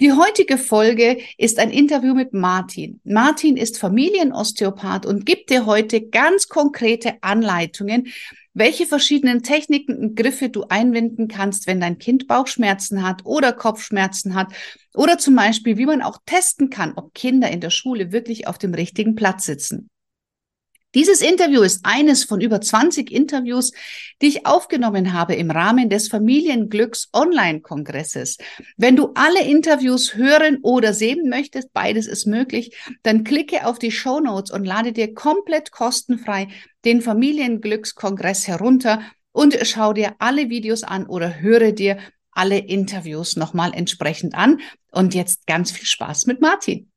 Die heutige Folge ist ein Interview mit Martin. Martin ist Familienosteopath und gibt dir heute ganz konkrete Anleitungen, welche verschiedenen Techniken und Griffe du einwenden kannst, wenn dein Kind Bauchschmerzen hat oder Kopfschmerzen hat oder zum Beispiel, wie man auch testen kann, ob Kinder in der Schule wirklich auf dem richtigen Platz sitzen. Dieses Interview ist eines von über 20 Interviews, die ich aufgenommen habe im Rahmen des Familienglücks Online-Kongresses. Wenn du alle Interviews hören oder sehen möchtest, beides ist möglich, dann klicke auf die Show Notes und lade dir komplett kostenfrei den Familienglückskongress herunter und schau dir alle Videos an oder höre dir alle Interviews nochmal entsprechend an. Und jetzt ganz viel Spaß mit Martin.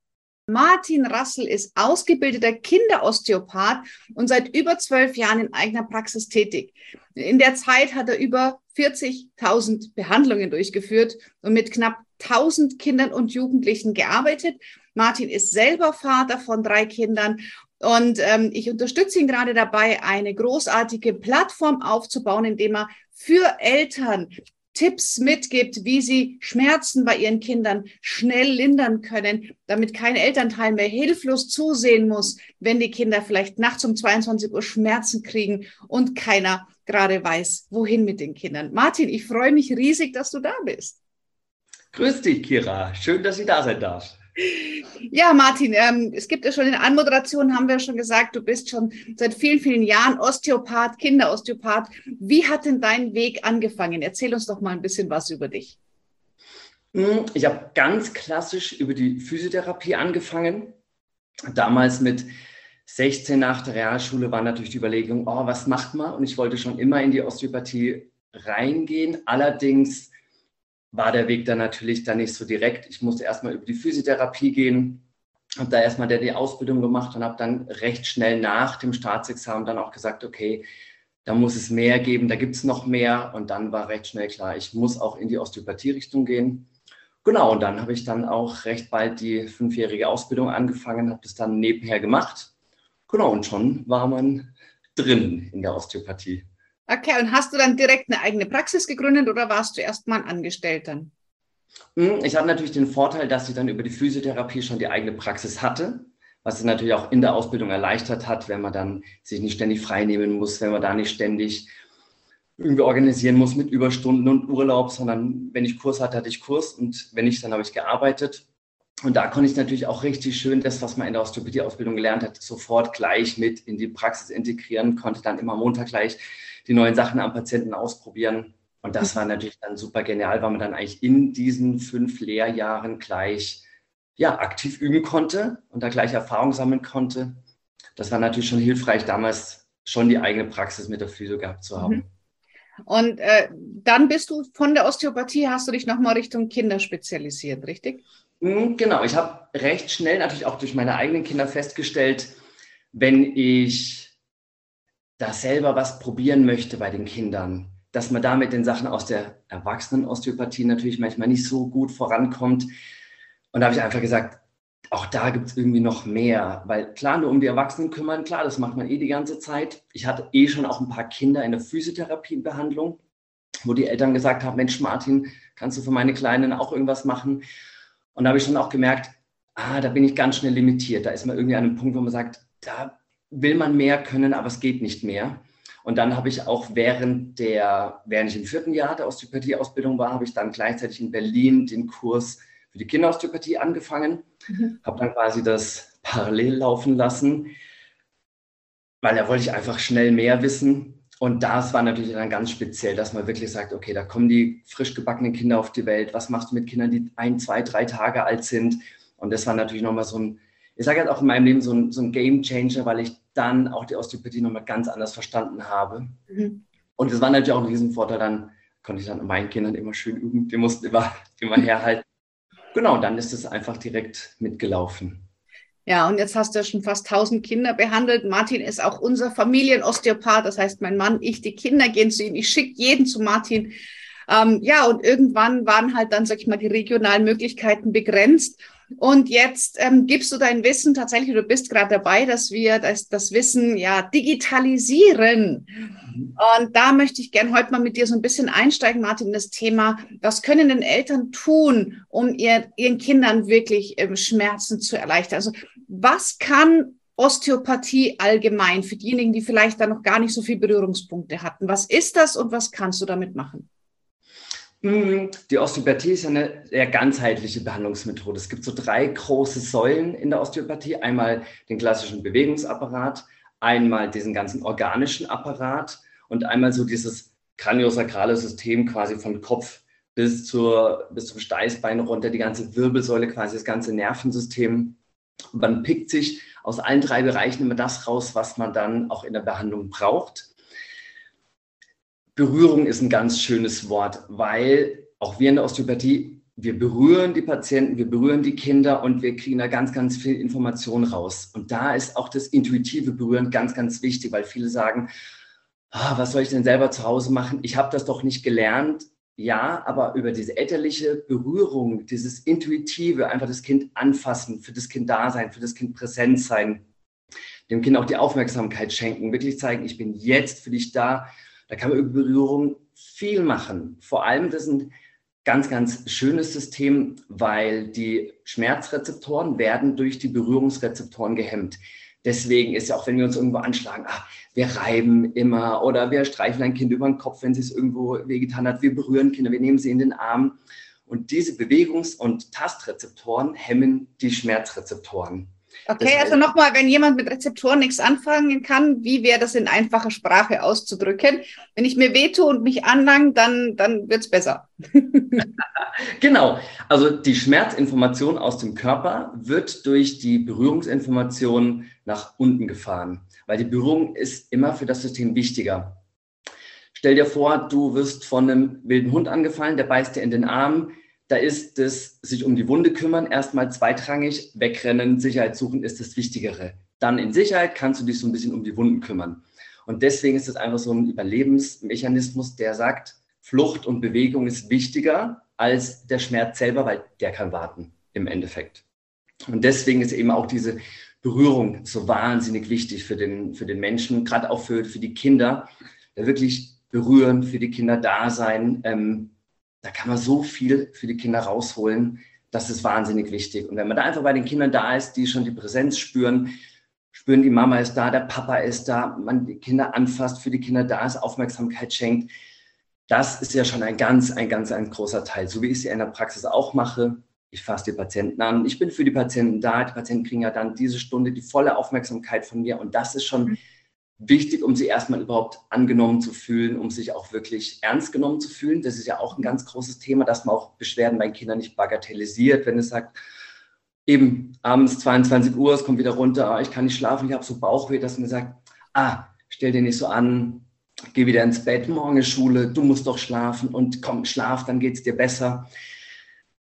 Martin Rassel ist ausgebildeter Kinderosteopath und seit über zwölf Jahren in eigener Praxis tätig. In der Zeit hat er über 40.000 Behandlungen durchgeführt und mit knapp 1000 Kindern und Jugendlichen gearbeitet. Martin ist selber Vater von drei Kindern und ähm, ich unterstütze ihn gerade dabei, eine großartige Plattform aufzubauen, indem er für Eltern Tipps mitgibt, wie sie Schmerzen bei ihren Kindern schnell lindern können, damit kein Elternteil mehr hilflos zusehen muss, wenn die Kinder vielleicht nachts um 22 Uhr Schmerzen kriegen und keiner gerade weiß, wohin mit den Kindern. Martin, ich freue mich riesig, dass du da bist. Grüß dich, Kira. Schön, dass ich da sein darf. Ja, Martin, ähm, es gibt ja schon in der Anmoderation, haben wir schon gesagt, du bist schon seit vielen, vielen Jahren Osteopath, Kinderosteopath. Wie hat denn dein Weg angefangen? Erzähl uns doch mal ein bisschen was über dich. Hm, ich habe ganz klassisch über die Physiotherapie angefangen. Damals mit 16 nach der Realschule war natürlich die Überlegung, oh, was macht man? Und ich wollte schon immer in die Osteopathie reingehen. Allerdings war der Weg dann natürlich dann nicht so direkt. Ich musste erstmal über die Physiotherapie gehen, habe da erstmal die Ausbildung gemacht und habe dann recht schnell nach dem Staatsexamen dann auch gesagt, okay, da muss es mehr geben, da gibt es noch mehr. Und dann war recht schnell klar, ich muss auch in die Osteopathie-Richtung gehen. Genau, und dann habe ich dann auch recht bald die fünfjährige Ausbildung angefangen, habe das dann nebenher gemacht. Genau, und schon war man drin in der Osteopathie. Okay, und hast du dann direkt eine eigene Praxis gegründet oder warst du erst mal Angestellter? Hm, ich hatte natürlich den Vorteil, dass ich dann über die Physiotherapie schon die eigene Praxis hatte, was es natürlich auch in der Ausbildung erleichtert hat, wenn man dann sich nicht ständig freinehmen muss, wenn man da nicht ständig irgendwie organisieren muss mit Überstunden und Urlaub, sondern wenn ich Kurs hatte, hatte ich Kurs und wenn nicht, dann habe ich gearbeitet. Und da konnte ich natürlich auch richtig schön das, was man in der Osteopathie-Ausbildung gelernt hat, sofort gleich mit in die Praxis integrieren, konnte dann immer Montag gleich die neuen Sachen am Patienten ausprobieren. Und das war natürlich dann super genial, weil man dann eigentlich in diesen fünf Lehrjahren gleich ja, aktiv üben konnte und da gleich Erfahrung sammeln konnte. Das war natürlich schon hilfreich, damals schon die eigene Praxis mit der Physio gehabt zu haben. Mhm. Und äh, dann bist du von der Osteopathie, hast du dich nochmal Richtung Kinder spezialisiert, richtig? Mhm, genau, ich habe recht schnell natürlich auch durch meine eigenen Kinder festgestellt, wenn ich da selber was probieren möchte bei den Kindern, dass man da mit den Sachen aus der Erwachsenen-Osteopathie natürlich manchmal nicht so gut vorankommt. Und da habe ich einfach gesagt, auch da gibt es irgendwie noch mehr, weil klar, nur um die Erwachsenen kümmern, klar, das macht man eh die ganze Zeit. Ich hatte eh schon auch ein paar Kinder in der Physiotherapiebehandlung, wo die Eltern gesagt haben, Mensch, Martin, kannst du für meine Kleinen auch irgendwas machen? Und da habe ich schon auch gemerkt, ah, da bin ich ganz schnell limitiert. Da ist man irgendwie an einem Punkt, wo man sagt, da will man mehr können, aber es geht nicht mehr. Und dann habe ich auch während der, während ich im vierten Jahr der Osteopathie-Ausbildung war, habe ich dann gleichzeitig in Berlin den Kurs für die Kinderosteopathie angefangen. Mhm. Habe dann quasi das parallel laufen lassen, weil da wollte ich einfach schnell mehr wissen. Und das war natürlich dann ganz speziell, dass man wirklich sagt, okay, da kommen die frisch gebackenen Kinder auf die Welt. Was machst du mit Kindern, die ein, zwei, drei Tage alt sind? Und das war natürlich nochmal so ein, ich sage jetzt auch in meinem Leben so ein, so ein Game Changer, weil ich dann auch die Osteopathie nochmal ganz anders verstanden habe. Mhm. Und das war natürlich auch ein Riesenvorteil. Dann konnte ich dann meinen Kindern immer schön üben. Die mussten immer, immer herhalten. Genau, dann ist es einfach direkt mitgelaufen. Ja, und jetzt hast du ja schon fast 1000 Kinder behandelt. Martin ist auch unser Familienosteopath. Das heißt, mein Mann, ich, die Kinder gehen zu ihm. Ich schicke jeden zu Martin. Ähm, ja, und irgendwann waren halt dann, sag ich mal, die regionalen Möglichkeiten begrenzt. Und jetzt ähm, gibst du dein Wissen tatsächlich, du bist gerade dabei, dass wir das, das Wissen ja digitalisieren. Und da möchte ich gerne heute mal mit dir so ein bisschen einsteigen, Martin, in das Thema, was können denn Eltern tun, um ihr, ihren Kindern wirklich ähm, Schmerzen zu erleichtern? Also was kann Osteopathie allgemein für diejenigen, die vielleicht da noch gar nicht so viele Berührungspunkte hatten? Was ist das und was kannst du damit machen? Mhm. Die Osteopathie ist eine sehr ganzheitliche Behandlungsmethode. Es gibt so drei große Säulen in der Osteopathie. Einmal den klassischen Bewegungsapparat, einmal diesen ganzen organischen Apparat und einmal so dieses kraniosakrale System quasi von Kopf bis, zur, bis zum Steißbein runter, die ganze Wirbelsäule, quasi das ganze Nervensystem. Man pickt sich aus allen drei Bereichen immer das raus, was man dann auch in der Behandlung braucht. Berührung ist ein ganz schönes Wort, weil auch wir in der Osteopathie, wir berühren die Patienten, wir berühren die Kinder und wir kriegen da ganz, ganz viel Information raus. Und da ist auch das intuitive Berühren ganz, ganz wichtig, weil viele sagen, oh, was soll ich denn selber zu Hause machen? Ich habe das doch nicht gelernt. Ja, aber über diese elterliche Berührung, dieses intuitive, einfach das Kind anfassen, für das Kind da sein, für das Kind präsent sein, dem Kind auch die Aufmerksamkeit schenken, wirklich zeigen, ich bin jetzt für dich da da kann man über Berührung viel machen. Vor allem, das ist ein ganz, ganz schönes System, weil die Schmerzrezeptoren werden durch die Berührungsrezeptoren gehemmt. Deswegen ist ja auch, wenn wir uns irgendwo anschlagen, ach, wir reiben immer oder wir streichen ein Kind über den Kopf, wenn es irgendwo wehgetan hat. Wir berühren Kinder, wir nehmen sie in den Arm. Und diese Bewegungs- und Tastrezeptoren hemmen die Schmerzrezeptoren. Okay, also nochmal, wenn jemand mit Rezeptoren nichts anfangen kann, wie wäre das in einfacher Sprache auszudrücken? Wenn ich mir wehtue und mich anlang, dann, dann wird es besser. genau, also die Schmerzinformation aus dem Körper wird durch die Berührungsinformation nach unten gefahren, weil die Berührung ist immer für das System wichtiger. Stell dir vor, du wirst von einem wilden Hund angefallen, der beißt dir in den Arm, da ist das sich um die Wunde kümmern erstmal zweitrangig, wegrennen, Sicherheit suchen ist das Wichtigere. Dann in Sicherheit kannst du dich so ein bisschen um die Wunden kümmern. Und deswegen ist das einfach so ein Überlebensmechanismus, der sagt, Flucht und Bewegung ist wichtiger als der Schmerz selber, weil der kann warten im Endeffekt. Und deswegen ist eben auch diese Berührung so wahnsinnig wichtig für den, für den Menschen, gerade auch für, für die Kinder, wirklich berühren, für die Kinder da sein, ähm, da kann man so viel für die Kinder rausholen. Das ist wahnsinnig wichtig. Und wenn man da einfach bei den Kindern da ist, die schon die Präsenz spüren, spüren, die Mama ist da, der Papa ist da, man die Kinder anfasst, für die Kinder da ist, Aufmerksamkeit schenkt, das ist ja schon ein ganz, ein ganz, ein großer Teil. So wie ich es in der Praxis auch mache. Ich fasse die Patienten an, ich bin für die Patienten da, die Patienten kriegen ja dann diese Stunde die volle Aufmerksamkeit von mir und das ist schon mhm wichtig, um sie erstmal überhaupt angenommen zu fühlen, um sich auch wirklich ernst genommen zu fühlen. Das ist ja auch ein ganz großes Thema, dass man auch Beschwerden bei Kindern nicht bagatellisiert, wenn es sagt, eben abends 22 Uhr, es kommt wieder runter, ah, ich kann nicht schlafen, ich habe so Bauchweh, dass man sagt, ah, stell dir nicht so an, geh wieder ins Bett, morgen ist Schule, du musst doch schlafen und komm, schlaf, dann geht es dir besser.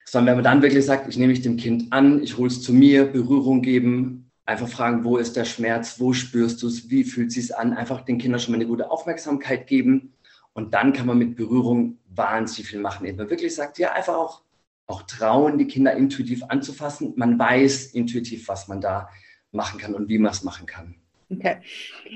Sondern wenn man dann wirklich sagt, ich nehme mich dem Kind an, ich hole es zu mir, Berührung geben, Einfach fragen, wo ist der Schmerz, wo spürst du es, wie fühlt es sich an? Einfach den Kindern schon mal eine gute Aufmerksamkeit geben. Und dann kann man mit Berührung wahnsinnig viel machen. Wenn man wirklich sagt, ja, einfach auch, auch trauen, die Kinder intuitiv anzufassen. Man weiß intuitiv, was man da machen kann und wie man es machen kann. Okay.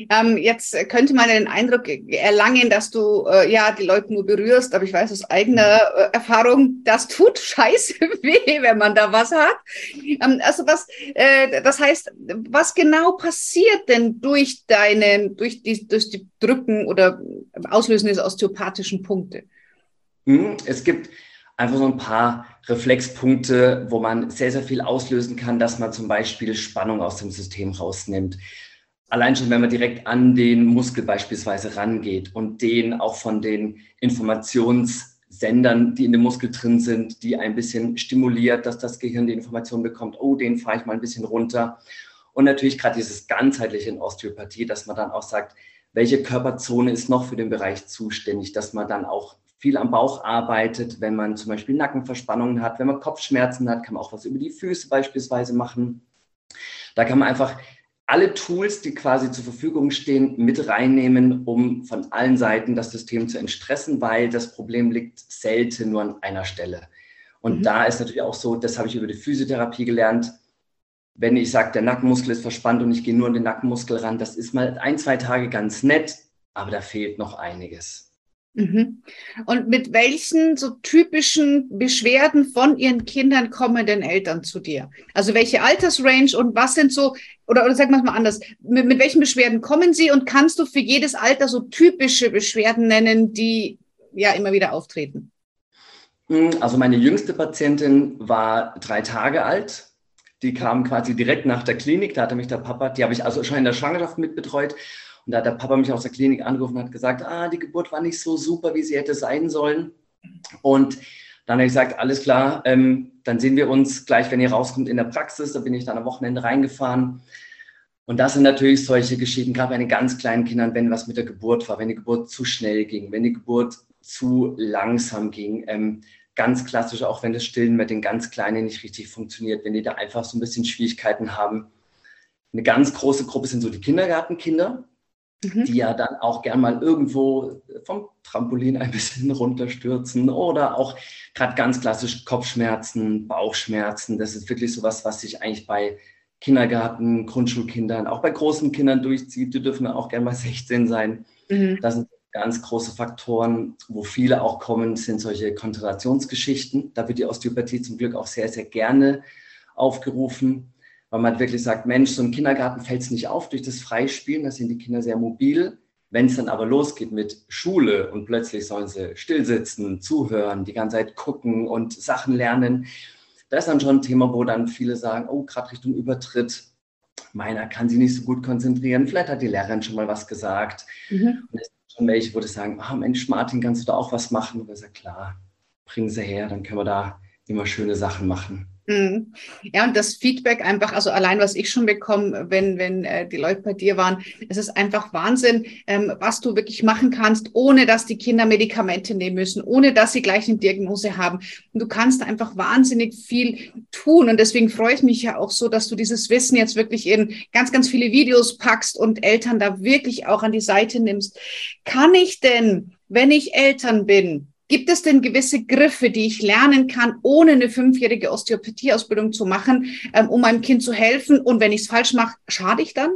Ähm, jetzt könnte man den Eindruck erlangen, dass du äh, ja die Leute nur berührst, aber ich weiß aus eigener äh, Erfahrung, das tut scheiße weh, wenn man da was hat. Ähm, also was, äh, das heißt, was genau passiert denn durch deine, durch die, durch die Drücken oder Auslösen des osteopathischen Punkte? Hm, es gibt einfach so ein paar Reflexpunkte, wo man sehr, sehr viel auslösen kann, dass man zum Beispiel Spannung aus dem System rausnimmt allein schon, wenn man direkt an den Muskel beispielsweise rangeht und den auch von den Informationssendern, die in dem Muskel drin sind, die ein bisschen stimuliert, dass das Gehirn die Information bekommt, oh, den fahre ich mal ein bisschen runter. Und natürlich gerade dieses ganzheitliche in Osteopathie, dass man dann auch sagt, welche Körperzone ist noch für den Bereich zuständig, dass man dann auch viel am Bauch arbeitet, wenn man zum Beispiel Nackenverspannungen hat, wenn man Kopfschmerzen hat, kann man auch was über die Füße beispielsweise machen Da kann man einfach alle Tools, die quasi zur Verfügung stehen, mit reinnehmen, um von allen Seiten das System zu entstressen, weil das Problem liegt selten nur an einer Stelle. Und mhm. da ist natürlich auch so, das habe ich über die Physiotherapie gelernt, wenn ich sage, der Nackenmuskel ist verspannt und ich gehe nur an den Nackenmuskel ran, das ist mal ein, zwei Tage ganz nett, aber da fehlt noch einiges. Mhm. Und mit welchen so typischen Beschwerden von ihren Kindern kommen denn Eltern zu dir? Also welche Altersrange und was sind so, oder, oder sag mal anders, mit, mit welchen Beschwerden kommen sie und kannst du für jedes Alter so typische Beschwerden nennen, die ja immer wieder auftreten? Hm, also meine jüngste Patientin war drei Tage alt. Die kam quasi direkt nach der Klinik. Da hatte mich der Papa, die habe ich also schon in der Schwangerschaft mitbetreut. Und da hat der Papa mich aus der Klinik angerufen und hat gesagt, ah, die Geburt war nicht so super, wie sie hätte sein sollen. Und dann habe ich gesagt, alles klar, ähm, dann sehen wir uns gleich, wenn ihr rauskommt, in der Praxis. Da bin ich dann am Wochenende reingefahren. Und das sind natürlich solche Geschichten, gerade bei den ganz kleinen Kindern, wenn was mit der Geburt war, wenn die Geburt zu schnell ging, wenn die Geburt zu langsam ging. Ähm, ganz klassisch, auch wenn das Stillen mit den ganz Kleinen nicht richtig funktioniert, wenn die da einfach so ein bisschen Schwierigkeiten haben. Eine ganz große Gruppe sind so die Kindergartenkinder mhm. die ja dann auch gern mal irgendwo vom Trampolin ein bisschen runterstürzen oder auch gerade ganz klassisch Kopfschmerzen, Bauchschmerzen. Das ist wirklich sowas, was sich eigentlich bei Kindergarten, Grundschulkindern, auch bei großen Kindern durchzieht. Die dürfen auch gern mal 16 sein. Mhm. Das sind ganz große Faktoren, wo viele auch kommen, sind solche Konzentrationsgeschichten. Da wird die Osteopathie zum Glück auch sehr, sehr gerne aufgerufen weil man wirklich sagt, Mensch, so im Kindergarten fällt es nicht auf durch das Freispielen, da sind die Kinder sehr mobil. Wenn es dann aber losgeht mit Schule und plötzlich sollen sie stillsitzen, zuhören, die ganze Zeit gucken und Sachen lernen, das ist dann schon ein Thema, wo dann viele sagen, oh, gerade Richtung Übertritt, meiner kann sich nicht so gut konzentrieren, vielleicht hat die Lehrerin schon mal was gesagt. Mhm. Und es sind schon welche, wo die sagen, ah, Mensch, Martin, kannst du da auch was machen? Und ich sage, klar, bringen sie her, dann können wir da immer schöne Sachen machen. Mhm. Ja, und das Feedback einfach, also allein was ich schon bekomme, wenn, wenn äh, die Leute bei dir waren, es ist einfach Wahnsinn, ähm, was du wirklich machen kannst, ohne dass die Kinder Medikamente nehmen müssen, ohne dass sie gleich eine Diagnose haben. Und du kannst einfach wahnsinnig viel tun. Und deswegen freue ich mich ja auch so, dass du dieses Wissen jetzt wirklich in ganz, ganz viele Videos packst und Eltern da wirklich auch an die Seite nimmst. Kann ich denn, wenn ich Eltern bin, Gibt es denn gewisse Griffe, die ich lernen kann, ohne eine fünfjährige Osteopathieausbildung zu machen, ähm, um meinem Kind zu helfen? Und wenn ich es falsch mache, schade ich dann?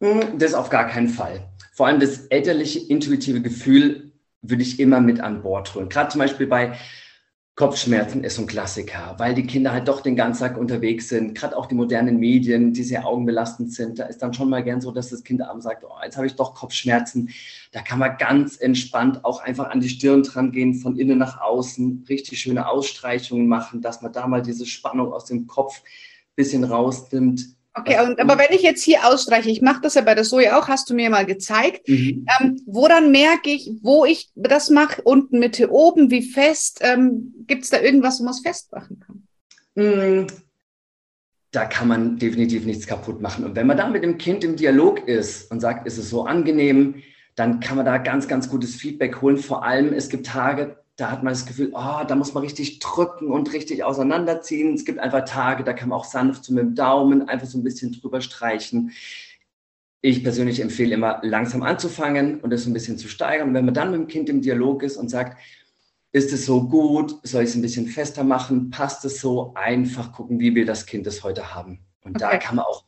Hm, das auf gar keinen Fall. Vor allem das elterliche intuitive Gefühl würde ich immer mit an Bord holen. Gerade zum Beispiel bei Kopfschmerzen ist so ein Klassiker, weil die Kinder halt doch den ganzen Tag unterwegs sind. Gerade auch die modernen Medien, die sehr augenbelastend sind. Da ist dann schon mal gern so, dass das Kind abends sagt, oh, jetzt habe ich doch Kopfschmerzen. Da kann man ganz entspannt auch einfach an die Stirn dran gehen, von innen nach außen, richtig schöne Ausstreichungen machen, dass man da mal diese Spannung aus dem Kopf ein bisschen rausnimmt Okay, und, aber wenn ich jetzt hier ausstreiche, ich mache das ja bei der Soja auch, hast du mir mal gezeigt, mhm. ähm, woran merke ich, wo ich das mache, unten, Mitte, oben, wie fest? Ähm, Gibt es da irgendwas, wo man es festmachen kann? Mhm. Da kann man definitiv nichts kaputt machen. Und wenn man da mit dem Kind im Dialog ist und sagt, ist es so angenehm, dann kann man da ganz, ganz gutes Feedback holen. Vor allem, es gibt Tage, da hat man das Gefühl, oh, da muss man richtig drücken und richtig auseinanderziehen. Es gibt einfach Tage, da kann man auch sanft so mit dem Daumen einfach so ein bisschen drüber streichen. Ich persönlich empfehle immer, langsam anzufangen und das so ein bisschen zu steigern. Und wenn man dann mit dem Kind im Dialog ist und sagt, ist es so gut? Soll ich es ein bisschen fester machen? Passt es so? Einfach gucken, wie will das Kind es heute haben. Und okay. da kann man auch,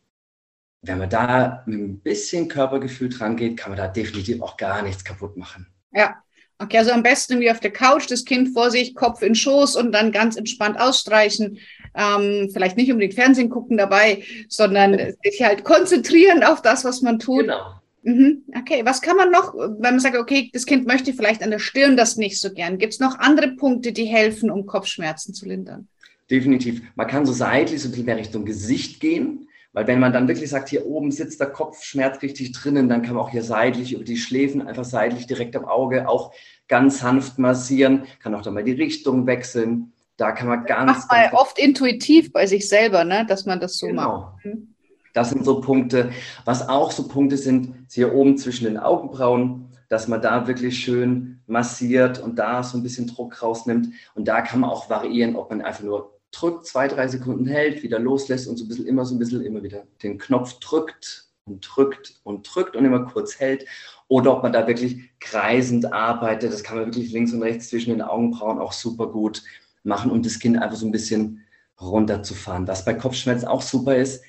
wenn man da mit ein bisschen Körpergefühl dran geht, kann man da definitiv auch gar nichts kaputt machen. Ja, Okay, also am besten irgendwie auf der Couch, das Kind vor sich, Kopf in Schoß und dann ganz entspannt ausstreichen. Ähm, vielleicht nicht unbedingt Fernsehen gucken dabei, sondern sich halt konzentrieren auf das, was man tut. Genau. Mhm. Okay, was kann man noch, wenn man sagt, okay, das Kind möchte vielleicht an der Stirn das nicht so gern. Gibt es noch andere Punkte, die helfen, um Kopfschmerzen zu lindern? Definitiv. Man kann so seitlich so in der Richtung Gesicht gehen. Weil wenn man dann wirklich sagt, hier oben sitzt der Kopfschmerz richtig drinnen, dann kann man auch hier seitlich über die Schläfen, einfach seitlich direkt am Auge auch ganz sanft massieren, kann auch dann mal die Richtung wechseln. Da kann man ganz. Macht man ganz oft intuitiv bei sich selber, ne? dass man das so genau. macht. Mhm. Das sind so Punkte. Was auch so Punkte sind, ist hier oben zwischen den Augenbrauen, dass man da wirklich schön massiert und da so ein bisschen Druck rausnimmt. Und da kann man auch variieren, ob man einfach nur drückt, zwei, drei Sekunden hält, wieder loslässt und so ein bisschen immer so ein bisschen immer wieder den Knopf drückt und drückt und drückt und immer kurz hält. Oder ob man da wirklich kreisend arbeitet. Das kann man wirklich links und rechts zwischen den Augenbrauen auch super gut machen, um das Kind einfach so ein bisschen runterzufahren. Was bei Kopfschmerzen auch super ist,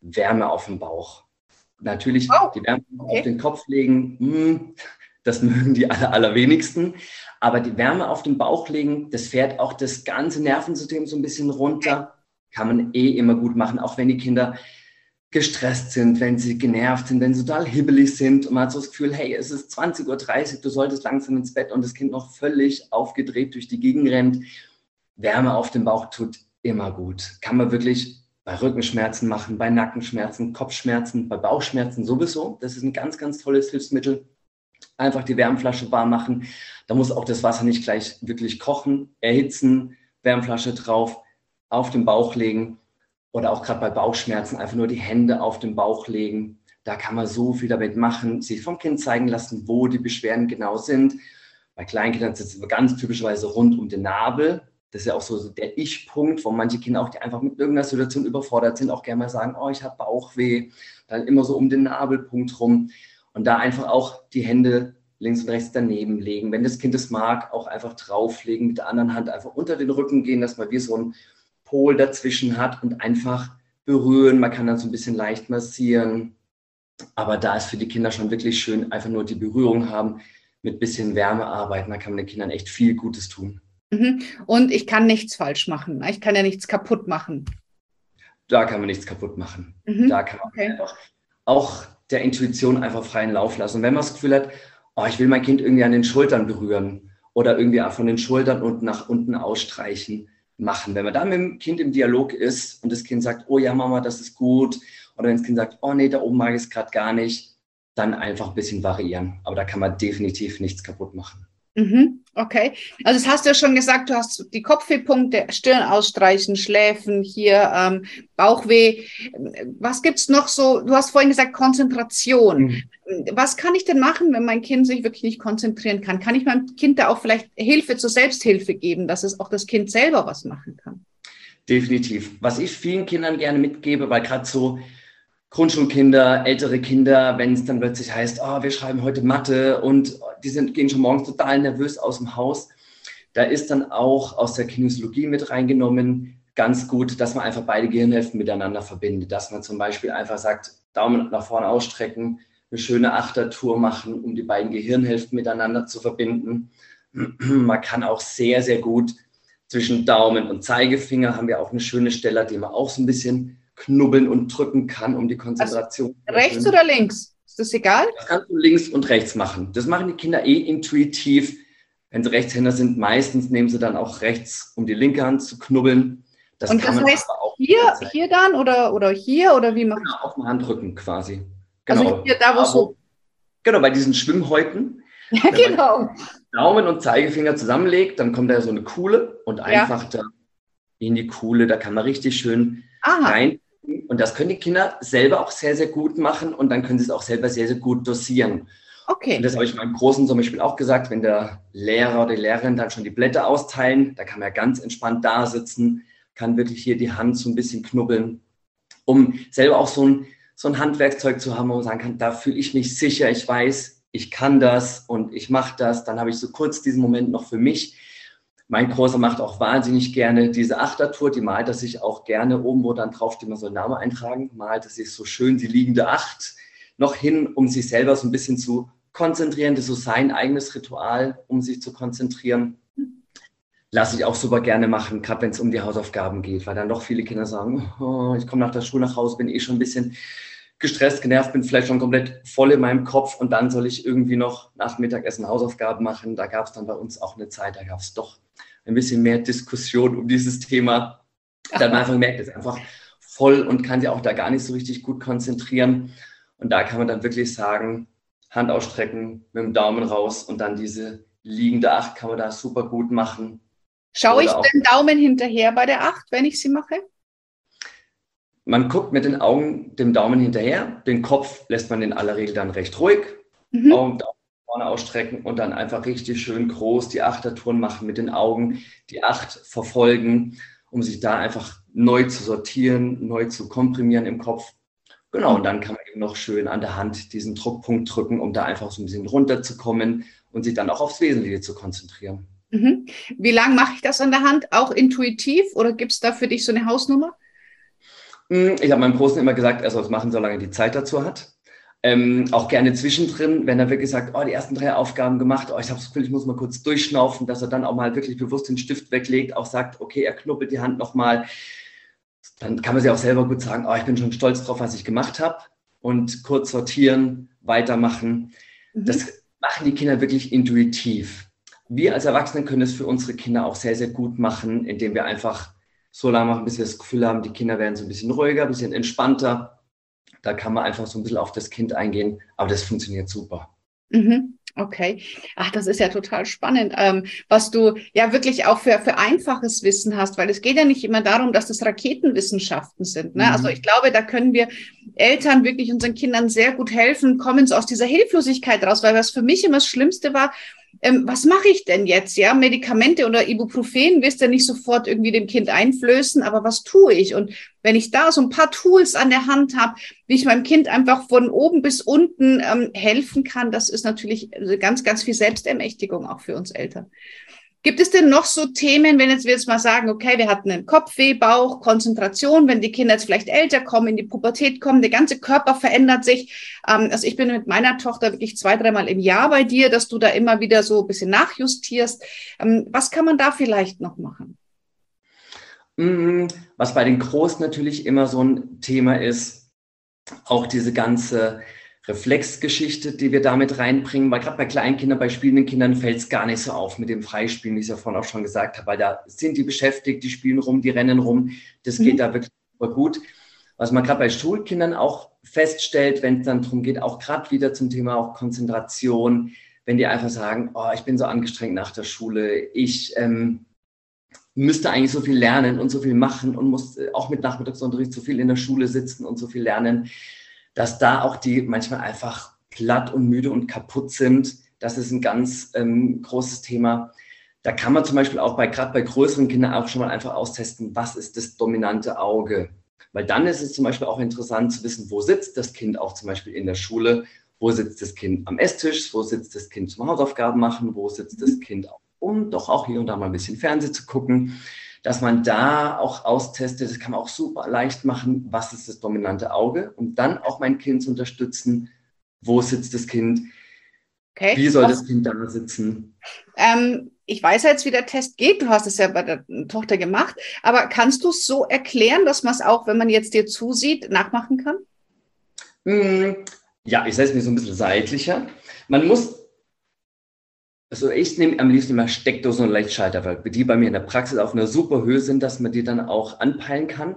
Wärme auf dem Bauch. Natürlich oh, die Wärme okay. auf den Kopf legen, hm, das mögen die aller, allerwenigsten. Aber die Wärme auf den Bauch legen, das fährt auch das ganze Nervensystem so ein bisschen runter. Kann man eh immer gut machen, auch wenn die Kinder gestresst sind, wenn sie genervt sind, wenn sie total hibbelig sind und man hat so das Gefühl, hey, es ist 20.30 Uhr, du solltest langsam ins Bett und das Kind noch völlig aufgedreht durch die Gegend rennt. Wärme auf dem Bauch tut immer gut. Kann man wirklich bei Rückenschmerzen machen, bei Nackenschmerzen, Kopfschmerzen, bei Bauchschmerzen sowieso. Das ist ein ganz, ganz tolles Hilfsmittel. Einfach die Wärmflasche warm machen. Da muss auch das Wasser nicht gleich wirklich kochen, erhitzen, Wärmflasche drauf, auf den Bauch legen oder auch gerade bei Bauchschmerzen einfach nur die Hände auf den Bauch legen. Da kann man so viel damit machen, sich vom Kind zeigen lassen, wo die Beschwerden genau sind. Bei Kleinkindern ist es ganz typischerweise rund um den Nabel. Das ist ja auch so der Ich-Punkt, wo manche Kinder auch, die einfach mit irgendeiner Situation überfordert sind, auch gerne mal sagen, oh, ich habe Bauchweh. Dann immer so um den Nabelpunkt rum. Und da einfach auch die Hände links und rechts daneben legen. Wenn das Kind es mag, auch einfach drauflegen, mit der anderen Hand einfach unter den Rücken gehen, dass man wie so ein Pol dazwischen hat und einfach berühren. Man kann dann so ein bisschen leicht massieren. Aber da ist für die Kinder schon wirklich schön, einfach nur die Berührung haben, mit bisschen Wärme arbeiten. Da kann man den Kindern echt viel Gutes tun. Mhm. Und ich kann nichts falsch machen. Ne? Ich kann ja nichts kaputt machen. Da kann man nichts kaputt machen. Mhm. Da kann man okay. einfach auch der Intuition einfach freien Lauf lassen. Und wenn man das Gefühl hat, oh, ich will mein Kind irgendwie an den Schultern berühren oder irgendwie von den Schultern unten nach unten ausstreichen, machen. Wenn man da mit dem Kind im Dialog ist und das Kind sagt, oh ja, Mama, das ist gut, oder wenn das Kind sagt, oh nee, da oben mag ich es gerade gar nicht, dann einfach ein bisschen variieren. Aber da kann man definitiv nichts kaputt machen. Mhm, okay. Also das hast du ja schon gesagt, du hast die Kopfwehpunkte, Stirn ausstreichen, Schläfen, hier ähm, Bauchweh. Was gibt's noch so? Du hast vorhin gesagt Konzentration. Mhm. Was kann ich denn machen, wenn mein Kind sich wirklich nicht konzentrieren kann? Kann ich meinem Kind da auch vielleicht Hilfe zur Selbsthilfe geben, dass es auch das Kind selber was machen kann? Definitiv. Was ich vielen Kindern gerne mitgebe, weil gerade so Grundschulkinder, ältere Kinder, wenn es dann plötzlich heißt, oh, wir schreiben heute Mathe und die sind, gehen schon morgens total nervös aus dem Haus. Da ist dann auch aus der Kinesiologie mit reingenommen, ganz gut, dass man einfach beide Gehirnhälften miteinander verbindet. Dass man zum Beispiel einfach sagt, Daumen nach vorne ausstrecken, eine schöne Achtertour machen, um die beiden Gehirnhälften miteinander zu verbinden. Man kann auch sehr, sehr gut zwischen Daumen und Zeigefinger haben wir auch eine schöne Stelle, die man auch so ein bisschen knubbeln und drücken kann, um die Konzentration. Also rechts oder links? Ist das egal? Das kannst du links und rechts machen. Das machen die Kinder eh intuitiv. Wenn sie Rechtshänder sind, meistens nehmen sie dann auch rechts, um die linke Hand zu knubbeln. Das und das heißt hier, hier dann oder, oder hier oder wie man? Genau, auf dem Handrücken quasi. Also genau. Also hier, da wo so. Genau, bei diesen Schwimmhäuten. Ja, genau. Daumen und Zeigefinger zusammenlegt, dann kommt da so eine Kuhle und einfach ja. da in die Kuhle, da kann man richtig schön Aha. rein und das können die Kinder selber auch sehr, sehr gut machen und dann können sie es auch selber sehr, sehr gut dosieren. Okay. Und das habe ich meinem Großen zum Beispiel auch gesagt, wenn der Lehrer oder die Lehrerin dann schon die Blätter austeilen, da kann man ja ganz entspannt da sitzen, kann wirklich hier die Hand so ein bisschen knubbeln, um selber auch so ein, so ein Handwerkzeug zu haben, wo man sagen kann, da fühle ich mich sicher, ich weiß, ich kann das und ich mache das. Dann habe ich so kurz diesen Moment noch für mich mein Großer macht auch wahnsinnig gerne diese Achtertour, die malt er sich auch gerne oben, wo dann drauf die man so einen Namen eintragen, malt er sich so schön die liegende Acht noch hin, um sich selber so ein bisschen zu konzentrieren. Das ist so sein eigenes Ritual, um sich zu konzentrieren. Lasse ich auch super gerne machen, gerade wenn es um die Hausaufgaben geht, weil dann doch viele Kinder sagen, oh, ich komme nach der Schule nach Hause, bin eh schon ein bisschen gestresst, genervt, bin vielleicht schon komplett voll in meinem Kopf und dann soll ich irgendwie noch nach Mittagessen Hausaufgaben machen. Da gab es dann bei uns auch eine Zeit, da gab es doch ein bisschen mehr Diskussion um dieses Thema. Dann man einfach merkt, es einfach voll und kann sich auch da gar nicht so richtig gut konzentrieren. Und da kann man dann wirklich sagen, Hand ausstrecken, mit dem Daumen raus und dann diese liegende Acht kann man da super gut machen. Schaue ich den Daumen hinterher bei der Acht, wenn ich sie mache? Man guckt mit den Augen dem Daumen hinterher. Den Kopf lässt man in aller Regel dann recht ruhig. Mhm. Augen, vorne ausstrecken und dann einfach richtig schön groß die Achtertouren machen mit den Augen, die Acht verfolgen um sich da einfach neu zu sortieren, neu zu komprimieren im Kopf. Genau, und dann kann man eben noch schön an der Hand diesen Druckpunkt drücken, um da einfach so ein bisschen runterzukommen und sich dann auch aufs Wesentliche zu konzentrieren. Mhm. Wie lange mache ich das an der Hand? Auch intuitiv oder gibt es da für dich so eine Hausnummer? Hm, ich habe meinem Großen immer gesagt, er soll es machen, solange er die Zeit dazu hat. Ähm, auch gerne zwischendrin, wenn er wirklich sagt, oh, die ersten drei Aufgaben gemacht, oh, ich habe das Gefühl, ich muss mal kurz durchschnaufen, dass er dann auch mal wirklich bewusst den Stift weglegt, auch sagt, okay, er knuppelt die Hand nochmal. Dann kann man sich auch selber gut sagen, oh, ich bin schon stolz drauf, was ich gemacht habe. Und kurz sortieren, weitermachen. Mhm. Das machen die Kinder wirklich intuitiv. Wir als Erwachsene können es für unsere Kinder auch sehr, sehr gut machen, indem wir einfach so lange machen, bis wir das Gefühl haben, die Kinder werden so ein bisschen ruhiger, ein bisschen entspannter da kann man einfach so ein bisschen auf das Kind eingehen, aber das funktioniert super. Mhm. Okay. Ach, das ist ja total spannend, ähm, was du ja wirklich auch für, für einfaches Wissen hast, weil es geht ja nicht immer darum, dass das Raketenwissenschaften sind. Ne? Also mhm. Also ich glaube, da können wir Eltern wirklich unseren Kindern sehr gut helfen, kommen so aus dieser Hilflosigkeit raus, weil was für mich immer das Schlimmste war, ähm, was mache ich denn jetzt? Ja, Medikamente oder Ibuprofen wirst du nicht sofort irgendwie dem Kind einflößen, aber was tue ich? Und wenn ich da so ein paar Tools an der Hand habe, wie ich meinem Kind einfach von oben bis unten ähm, helfen kann, das ist natürlich ganz, ganz viel Selbstermächtigung auch für uns Eltern. Gibt es denn noch so Themen, wenn jetzt wir jetzt mal sagen, okay, wir hatten einen Kopfweh, Bauch, Konzentration, wenn die Kinder jetzt vielleicht älter kommen, in die Pubertät kommen, der ganze Körper verändert sich. Ähm, also ich bin mit meiner Tochter wirklich zwei, dreimal im Jahr bei dir, dass du da immer wieder so ein bisschen nachjustierst. Ähm, was kann man da vielleicht noch machen? Mm, was bei den Großen natürlich immer so ein Thema ist, auch diese ganze Reflexgeschichte, die wir damit reinbringen, weil gerade bei Kleinkindern, bei spielenden Kindern fällt es gar nicht so auf mit dem Freispielen, wie ich es ja vorhin auch schon gesagt habe, weil da sind die beschäftigt, die spielen rum, die rennen rum, das mhm. geht da wirklich super gut. Was man gerade bei Schulkindern auch feststellt, wenn es dann darum geht, auch gerade wieder zum Thema auch Konzentration, wenn die einfach sagen, oh, ich bin so angestrengt nach der Schule, ich ähm, müsste eigentlich so viel lernen und so viel machen und muss auch mit Nachmittagsunterricht so viel in der Schule sitzen und so viel lernen dass da auch die manchmal einfach platt und müde und kaputt sind. Das ist ein ganz ähm, großes Thema. Da kann man zum Beispiel auch bei, gerade bei größeren Kindern auch schon mal einfach austesten, was ist das dominante Auge? Weil dann ist es zum Beispiel auch interessant zu wissen, wo sitzt das Kind auch zum Beispiel in der Schule, wo sitzt das Kind am Esstisch, wo sitzt das Kind zum Hausaufgaben machen, wo sitzt das Kind, um doch auch hier und da mal ein bisschen Fernsehen zu gucken dass man da auch austestet, das kann man auch super leicht machen, was ist das dominante Auge, um dann auch mein Kind zu unterstützen, wo sitzt das Kind, okay. wie soll das Kind da sitzen. Ähm, ich weiß jetzt, wie der Test geht, du hast es ja bei der Tochter gemacht, aber kannst du es so erklären, dass man es auch, wenn man jetzt dir zusieht, nachmachen kann? Hm, ja, ich setze mich so ein bisschen seitlicher. Man muss also ich nehme am liebsten immer Steckdosen und Lichtschalter, weil die bei mir in der Praxis auf einer super Höhe sind, dass man die dann auch anpeilen kann.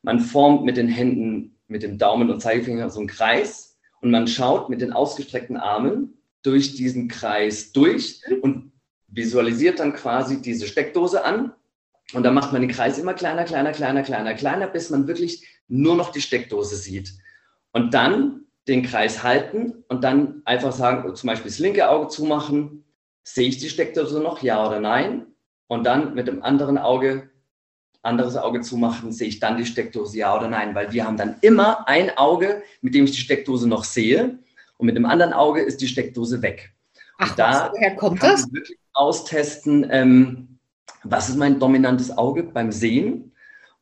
Man formt mit den Händen, mit dem Daumen und Zeigefinger so einen Kreis und man schaut mit den ausgestreckten Armen durch diesen Kreis durch und visualisiert dann quasi diese Steckdose an. Und dann macht man den Kreis immer kleiner, kleiner, kleiner, kleiner, kleiner, bis man wirklich nur noch die Steckdose sieht. Und dann den Kreis halten und dann einfach sagen, zum Beispiel das linke Auge zumachen, sehe ich die Steckdose noch, ja oder nein? Und dann mit dem anderen Auge, anderes Auge zumachen, sehe ich dann die Steckdose, ja oder nein? Weil wir haben dann immer ein Auge, mit dem ich die Steckdose noch sehe und mit dem anderen Auge ist die Steckdose weg. Ach, und da was, woher kommt kann das? wirklich austesten, ähm, was ist mein dominantes Auge beim Sehen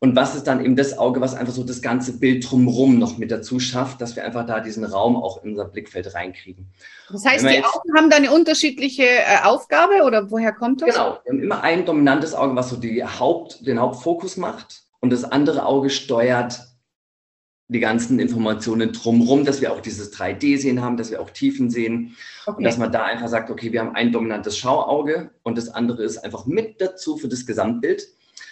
und was ist dann eben das Auge, was einfach so das ganze Bild drumherum noch mit dazu schafft, dass wir einfach da diesen Raum auch in unser Blickfeld reinkriegen. Das heißt, die Augen haben da eine unterschiedliche äh, Aufgabe oder woher kommt das? Genau, wir haben immer ein dominantes Auge, was so die Haupt, den Hauptfokus macht und das andere Auge steuert die ganzen Informationen drumherum, dass wir auch dieses 3D-Sehen haben, dass wir auch Tiefen sehen okay. und dass man da einfach sagt, okay, wir haben ein dominantes Schauauge und das andere ist einfach mit dazu für das Gesamtbild.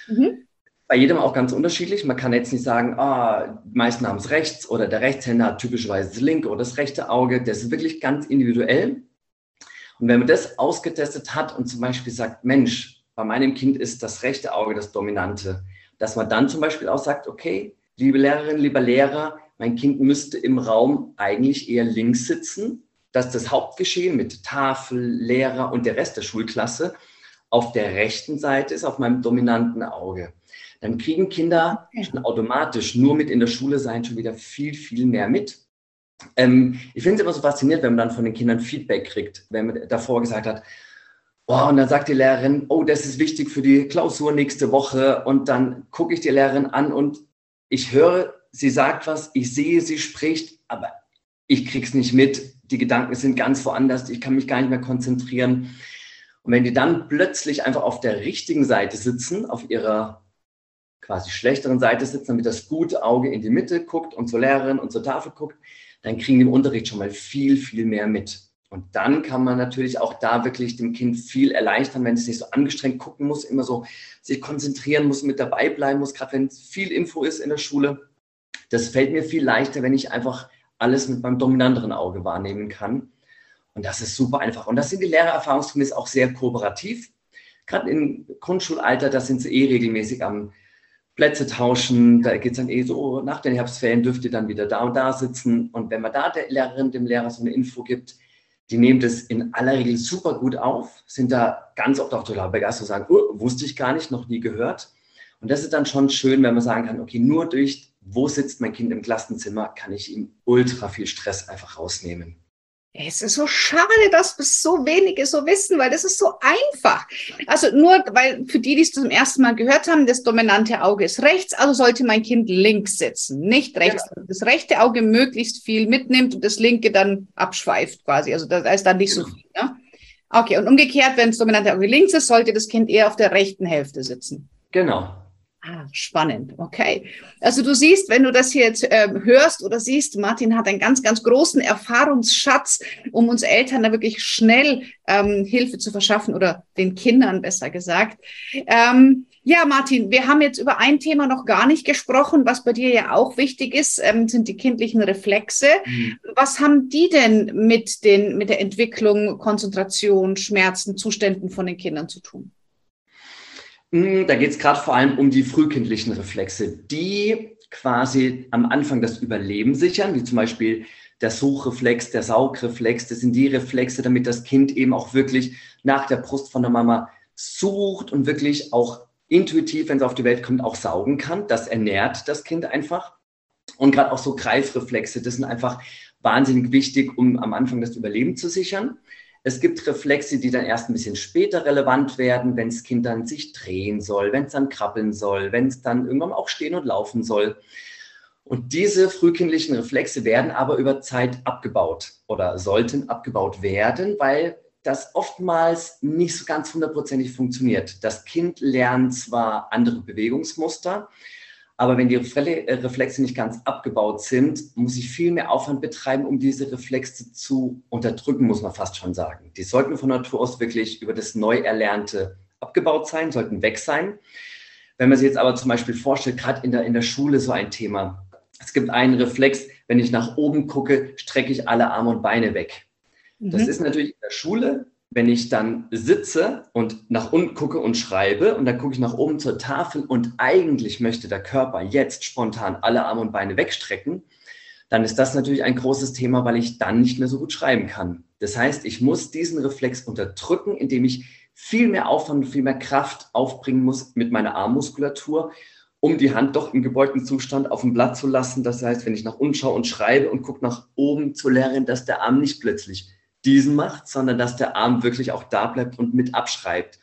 Mhm bei jedem auch ganz unterschiedlich. Man kann jetzt nicht sagen, ah, die meisten haben es rechts oder der Rechtshänder hat typischerweise das linke oder das rechte Auge. Das ist wirklich ganz individuell. Und wenn man das ausgetestet hat und zum Beispiel sagt, Mensch, bei meinem Kind ist das rechte Auge das Dominante, dass man dann zum Beispiel auch sagt, okay, liebe Lehrerin, lieber Lehrer, mein Kind müsste im Raum eigentlich eher links sitzen, dass das Hauptgeschehen mit Tafel, Lehrer und der Rest der Schulklasse auf der rechten Seite ist, auf meinem dominanten Auge. Dann kriegen Kinder schon automatisch nur mit in der Schule sein schon wieder viel, viel mehr mit. Ähm, ich finde es immer so faszinierend, wenn man dann von den Kindern Feedback kriegt, wenn man davor gesagt hat, oh, und dann sagt die Lehrerin, oh, das ist wichtig für die Klausur nächste Woche. Und dann gucke ich die Lehrerin an und ich höre, sie sagt was, ich sehe, sie spricht, aber ich krieg's nicht mit. Die Gedanken sind ganz woanders, ich kann mich gar nicht mehr konzentrieren. Und wenn die dann plötzlich einfach auf der richtigen Seite sitzen, auf ihrer quasi schlechteren Seite sitzen, damit das gute Auge in die Mitte guckt und zur Lehrerin und zur Tafel guckt, dann kriegen die im Unterricht schon mal viel, viel mehr mit. Und dann kann man natürlich auch da wirklich dem Kind viel erleichtern, wenn es nicht so angestrengt gucken muss, immer so sich konzentrieren muss, mit dabei bleiben muss, gerade wenn viel Info ist in der Schule. Das fällt mir viel leichter, wenn ich einfach alles mit meinem dominanteren Auge wahrnehmen kann. Und das ist super einfach. Und das sind die Lehrer erfahrungsgemäß auch sehr kooperativ. Gerade im Grundschulalter, da sind sie eh regelmäßig am Plätze tauschen. Da geht es dann eh so, nach den Herbstferien dürft ihr dann wieder da und da sitzen. Und wenn man da der Lehrerin, dem Lehrer so eine Info gibt, die nehmen das in aller Regel super gut auf, sind da ganz oft auch total begeistert und sagen, oh, wusste ich gar nicht, noch nie gehört. Und das ist dann schon schön, wenn man sagen kann, okay, nur durch, wo sitzt mein Kind im Klassenzimmer, kann ich ihm ultra viel Stress einfach rausnehmen. Es ist so schade, dass so wenige so wissen, weil das ist so einfach. Also nur, weil für die, die es zum ersten Mal gehört haben, das dominante Auge ist rechts, also sollte mein Kind links sitzen, nicht rechts. Ja. Das rechte Auge möglichst viel mitnimmt und das linke dann abschweift quasi. Also da ist dann nicht genau. so viel. Ne? Okay, und umgekehrt, wenn das dominante Auge links ist, sollte das Kind eher auf der rechten Hälfte sitzen. Genau. Ah, spannend, okay. Also du siehst, wenn du das hier jetzt äh, hörst oder siehst, Martin hat einen ganz, ganz großen Erfahrungsschatz, um uns Eltern da wirklich schnell ähm, Hilfe zu verschaffen oder den Kindern besser gesagt. Ähm, ja, Martin, wir haben jetzt über ein Thema noch gar nicht gesprochen, was bei dir ja auch wichtig ist, ähm, sind die kindlichen Reflexe. Mhm. Was haben die denn mit, den, mit der Entwicklung, Konzentration, Schmerzen, Zuständen von den Kindern zu tun? Hm, da geht es gerade vor allem um die frühkindlichen Reflexe, die quasi am Anfang das Überleben sichern, wie zum Beispiel der Suchreflex, der Saugreflex. Das sind die Reflexe, damit das Kind eben auch wirklich nach der Brust von der Mama sucht und wirklich auch intuitiv, wenn es auf die Welt kommt, auch saugen kann. Das ernährt das Kind einfach. Und gerade auch so Greifreflexe, das sind einfach wahnsinnig wichtig, um am Anfang das Überleben zu sichern. Es gibt Reflexe, die dann erst ein bisschen später relevant werden, wenn das Kind dann sich drehen soll, wenn es dann krabbeln soll, wenn es dann irgendwann auch stehen und laufen soll. Und diese frühkindlichen Reflexe werden aber über Zeit abgebaut oder sollten abgebaut werden, weil das oftmals nicht so ganz hundertprozentig funktioniert. Das Kind lernt zwar andere Bewegungsmuster, aber wenn die äh, Reflexe nicht ganz abgebaut sind, muss ich viel mehr Aufwand betreiben, um diese Reflexe zu unterdrücken, muss man fast schon sagen. Die sollten von Natur aus wirklich über das Neuerlernte abgebaut sein, sollten weg sein. Wenn man sich jetzt aber zum Beispiel vorstellt, gerade in der, in der Schule so ein Thema. Es gibt einen Reflex, wenn ich nach oben gucke, strecke ich alle Arme und Beine weg. Mhm. Das ist natürlich in der Schule wenn ich dann sitze und nach unten gucke und schreibe und dann gucke ich nach oben zur Tafel und eigentlich möchte der Körper jetzt spontan alle Arme und Beine wegstrecken, dann ist das natürlich ein großes Thema, weil ich dann nicht mehr so gut schreiben kann. Das heißt, ich muss diesen Reflex unterdrücken, indem ich viel mehr Aufwand und viel mehr Kraft aufbringen muss mit meiner Armmuskulatur, um die Hand doch im gebeugten Zustand auf dem Blatt zu lassen. Das heißt, wenn ich nach unten schaue und schreibe und gucke nach oben zu lernen, dass der Arm nicht plötzlich diesen macht, sondern dass der Arm wirklich auch da bleibt und mit abschreibt.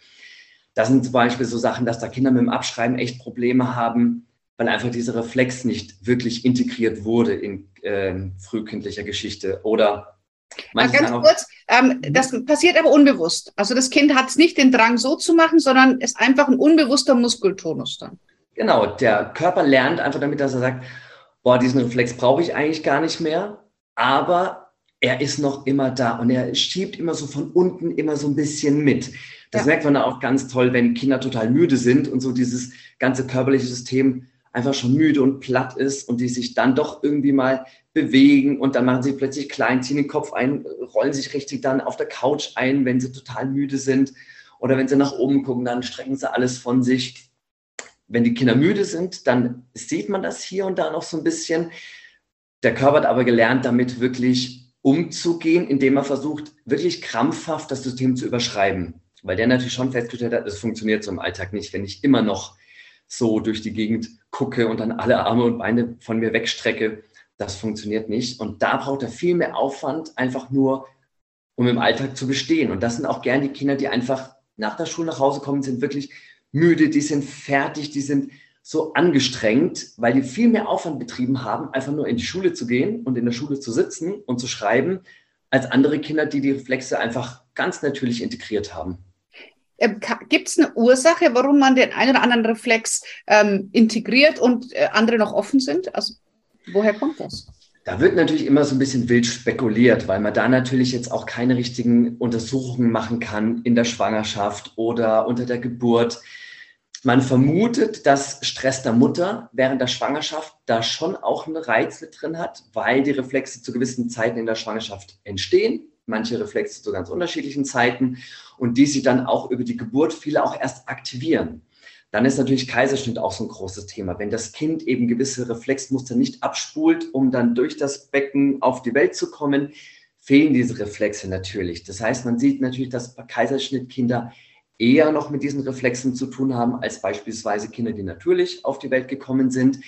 Das sind zum Beispiel so Sachen, dass da Kinder mit dem Abschreiben echt Probleme haben, weil einfach dieser Reflex nicht wirklich integriert wurde in äh, frühkindlicher Geschichte oder Ganz kurz, ähm, das passiert aber unbewusst. Also das Kind hat nicht den Drang, so zu machen, sondern ist einfach ein unbewusster Muskeltonus dann. Genau, der Körper lernt einfach damit, dass er sagt, boah, diesen Reflex brauche ich eigentlich gar nicht mehr, aber er ist noch immer da und er schiebt immer so von unten immer so ein bisschen mit. Das ja. merkt man auch ganz toll, wenn Kinder total müde sind und so dieses ganze körperliche System einfach schon müde und platt ist und die sich dann doch irgendwie mal bewegen und dann machen sie plötzlich klein, ziehen den Kopf ein, rollen sich richtig dann auf der Couch ein, wenn sie total müde sind oder wenn sie nach oben gucken, dann strecken sie alles von sich. Wenn die Kinder müde sind, dann sieht man das hier und da noch so ein bisschen. Der Körper hat aber gelernt, damit wirklich umzugehen, indem er versucht, wirklich krampfhaft das System zu überschreiben. Weil der natürlich schon festgestellt hat, es funktioniert so im Alltag nicht, wenn ich immer noch so durch die Gegend gucke und dann alle Arme und Beine von mir wegstrecke. Das funktioniert nicht. Und da braucht er viel mehr Aufwand, einfach nur, um im Alltag zu bestehen. Und das sind auch gern die Kinder, die einfach nach der Schule nach Hause kommen, sind wirklich müde, die sind fertig, die sind so angestrengt, weil die viel mehr Aufwand betrieben haben, einfach nur in die Schule zu gehen und in der Schule zu sitzen und zu schreiben, als andere Kinder, die die Reflexe einfach ganz natürlich integriert haben. Ähm, Gibt es eine Ursache, warum man den einen oder anderen Reflex ähm, integriert und äh, andere noch offen sind? Also woher kommt das? Da wird natürlich immer so ein bisschen wild spekuliert, weil man da natürlich jetzt auch keine richtigen Untersuchungen machen kann in der Schwangerschaft oder unter der Geburt. Man vermutet, dass Stress der Mutter während der Schwangerschaft da schon auch einen Reiz mit drin hat, weil die Reflexe zu gewissen Zeiten in der Schwangerschaft entstehen. Manche Reflexe zu ganz unterschiedlichen Zeiten und die sich dann auch über die Geburt viele auch erst aktivieren. Dann ist natürlich Kaiserschnitt auch so ein großes Thema. Wenn das Kind eben gewisse Reflexmuster nicht abspult, um dann durch das Becken auf die Welt zu kommen, fehlen diese Reflexe natürlich. Das heißt, man sieht natürlich, dass Kaiserschnittkinder eher noch mit diesen Reflexen zu tun haben als beispielsweise Kinder, die natürlich auf die Welt gekommen sind.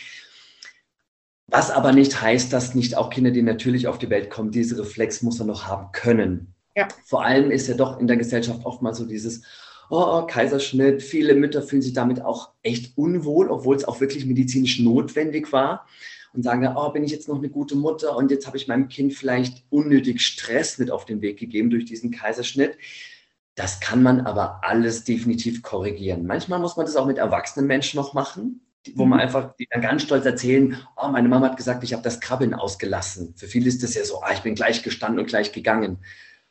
Was aber nicht heißt, dass nicht auch Kinder, die natürlich auf die Welt kommen, diese Reflexmuster noch haben können. Ja. Vor allem ist ja doch in der Gesellschaft oftmals so dieses, oh, Kaiserschnitt, viele Mütter fühlen sich damit auch echt unwohl, obwohl es auch wirklich medizinisch notwendig war und sagen, oh, bin ich jetzt noch eine gute Mutter und jetzt habe ich meinem Kind vielleicht unnötig Stress mit auf den Weg gegeben durch diesen Kaiserschnitt. Das kann man aber alles definitiv korrigieren. Manchmal muss man das auch mit erwachsenen Menschen noch machen, wo man mhm. einfach die dann ganz stolz erzählen, oh, meine Mama hat gesagt, ich habe das Krabbeln ausgelassen. Für viele ist das ja so, ah, ich bin gleich gestanden und gleich gegangen.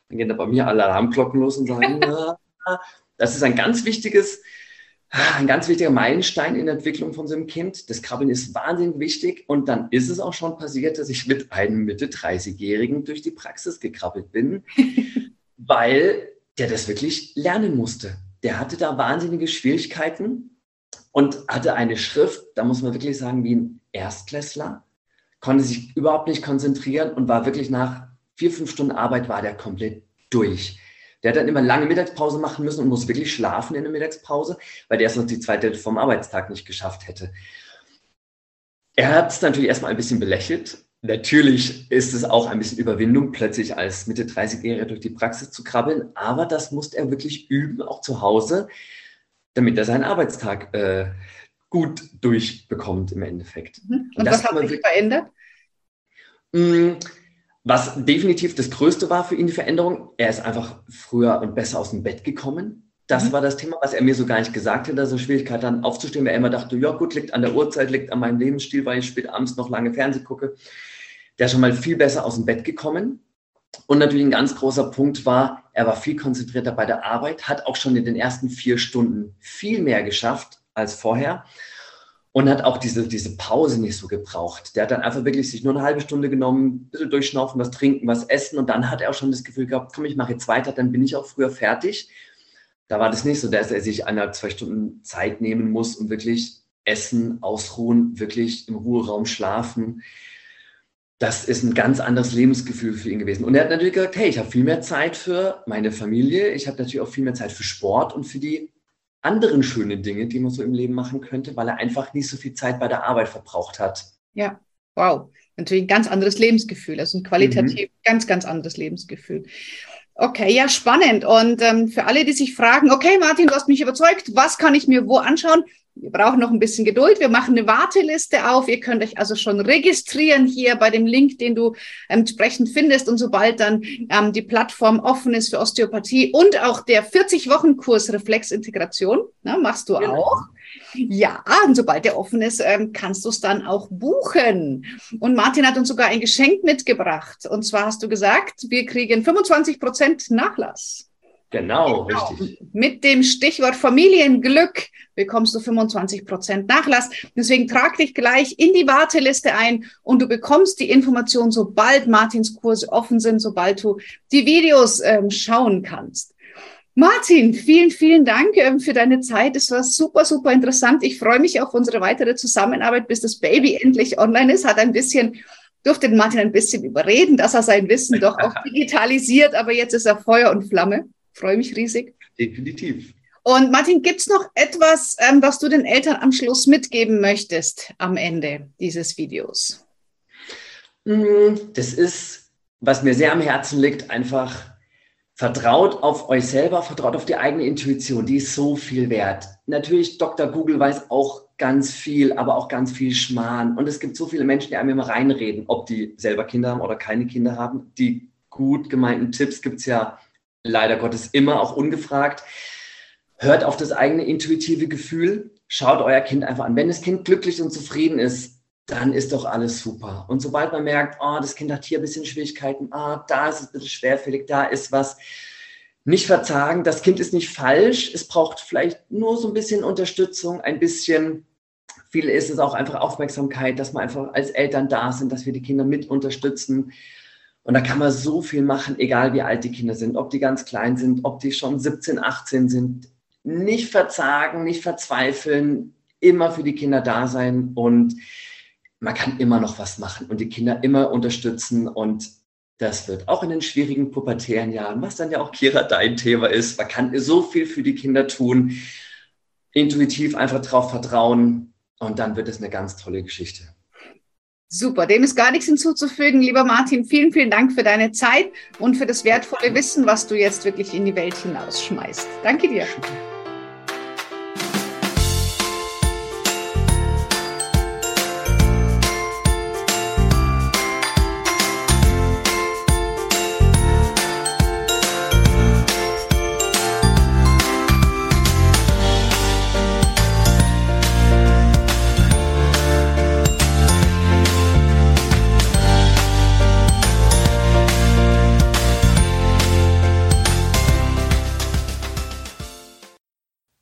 Dann gehen da bei mir alle Alarmglocken los und sagen, ja, das ist ein ganz wichtiges, ein ganz wichtiger Meilenstein in der Entwicklung von so einem Kind. Das Krabbeln ist wahnsinnig wichtig. Und dann ist es auch schon passiert, dass ich mit einem Mitte 30-Jährigen durch die Praxis gekrabbelt bin, weil der das wirklich lernen musste. Der hatte da wahnsinnige Schwierigkeiten und hatte eine Schrift, da muss man wirklich sagen, wie ein Erstklässler, konnte sich überhaupt nicht konzentrieren und war wirklich nach vier, fünf Stunden Arbeit war der komplett durch. Der hat dann immer lange Mittagspause machen müssen und muss wirklich schlafen in der Mittagspause, weil der sonst die zweite vom Arbeitstag nicht geschafft hätte. Er hat es natürlich erstmal ein bisschen belächelt. Natürlich ist es auch ein bisschen Überwindung, plötzlich als Mitte 30-Jähriger durch die Praxis zu krabbeln, aber das musste er wirklich üben, auch zu Hause, damit er seinen Arbeitstag äh, gut durchbekommt im Endeffekt. Mhm. Und, und was hat sich verändert? Mh, mm, was definitiv das Größte war für ihn, die Veränderung, er ist einfach früher und besser aus dem Bett gekommen. Das mhm. war das Thema, was er mir so gar nicht gesagt hat, dass er Schwierigkeit dann aufzustehen, weil er immer dachte, ja gut, liegt an der Uhrzeit, liegt an meinem Lebensstil, weil ich spät abends noch lange Fernsehen gucke. Der ist schon mal viel besser aus dem Bett gekommen. Und natürlich ein ganz großer Punkt war, er war viel konzentrierter bei der Arbeit, hat auch schon in den ersten vier Stunden viel mehr geschafft als vorher und hat auch diese, diese Pause nicht so gebraucht. Der hat dann einfach wirklich sich nur eine halbe Stunde genommen, ein bisschen durchschnaufen, was trinken, was essen und dann hat er auch schon das Gefühl gehabt, komm, ich mache jetzt weiter, dann bin ich auch früher fertig. Da war das nicht so, dass er sich eineinhalb, zwei Stunden Zeit nehmen muss und wirklich essen, ausruhen, wirklich im Ruheraum schlafen. Das ist ein ganz anderes Lebensgefühl für ihn gewesen. Und er hat natürlich gesagt, hey, ich habe viel mehr Zeit für meine Familie, ich habe natürlich auch viel mehr Zeit für Sport und für die anderen schönen Dinge, die man so im Leben machen könnte, weil er einfach nicht so viel Zeit bei der Arbeit verbraucht hat. Ja, wow. Natürlich ein ganz anderes Lebensgefühl, also ein qualitativ mhm. ganz, ganz anderes Lebensgefühl. Okay, ja, spannend. Und ähm, für alle, die sich fragen, okay, Martin, du hast mich überzeugt, was kann ich mir wo anschauen? Wir brauchen noch ein bisschen Geduld. Wir machen eine Warteliste auf. Ihr könnt euch also schon registrieren hier bei dem Link, den du entsprechend findest. Und sobald dann ähm, die Plattform offen ist für Osteopathie und auch der 40-Wochen-Kurs Reflexintegration, na, machst du genau. auch. Ja, und sobald der offen ist, ähm, kannst du es dann auch buchen. Und Martin hat uns sogar ein Geschenk mitgebracht. Und zwar hast du gesagt, wir kriegen 25 Prozent Nachlass. Genau, genau, richtig. Mit dem Stichwort Familienglück bekommst du 25 Prozent Nachlass. Deswegen trag dich gleich in die Warteliste ein und du bekommst die Information, sobald Martins Kurse offen sind, sobald du die Videos ähm, schauen kannst. Martin, vielen, vielen Dank ähm, für deine Zeit. Es war super, super interessant. Ich freue mich auf unsere weitere Zusammenarbeit, bis das Baby endlich online ist. Hat ein bisschen durfte den Martin ein bisschen überreden, dass er sein Wissen doch auch digitalisiert, aber jetzt ist er Feuer und Flamme. Freue mich riesig. Definitiv. Und Martin, gibt es noch etwas, ähm, was du den Eltern am Schluss mitgeben möchtest am Ende dieses Videos? Mm, das ist, was mir sehr am Herzen liegt, einfach vertraut auf euch selber, vertraut auf die eigene Intuition. Die ist so viel wert. Natürlich, Dr. Google weiß auch ganz viel, aber auch ganz viel Schmarrn. Und es gibt so viele Menschen, die einem immer reinreden, ob die selber Kinder haben oder keine Kinder haben. Die gut gemeinten Tipps gibt es ja leider Gottes immer, auch ungefragt. Hört auf das eigene intuitive Gefühl, schaut euer Kind einfach an. Wenn das Kind glücklich und zufrieden ist, dann ist doch alles super. Und sobald man merkt, oh, das Kind hat hier ein bisschen Schwierigkeiten, ah, da ist es ein bisschen schwerfällig, da ist was, nicht verzagen. Das Kind ist nicht falsch. Es braucht vielleicht nur so ein bisschen Unterstützung, ein bisschen, viel ist es auch einfach Aufmerksamkeit, dass wir einfach als Eltern da sind, dass wir die Kinder mit unterstützen. Und da kann man so viel machen, egal wie alt die Kinder sind, ob die ganz klein sind, ob die schon 17, 18 sind. Nicht verzagen, nicht verzweifeln, immer für die Kinder da sein und man kann immer noch was machen und die Kinder immer unterstützen und das wird auch in den schwierigen pubertären Jahren, was dann ja auch Kira dein Thema ist. Man kann so viel für die Kinder tun, intuitiv einfach darauf vertrauen und dann wird es eine ganz tolle Geschichte. Super, dem ist gar nichts hinzuzufügen. Lieber Martin, vielen, vielen Dank für deine Zeit und für das wertvolle Wissen, was du jetzt wirklich in die Welt hinausschmeißt. Danke dir.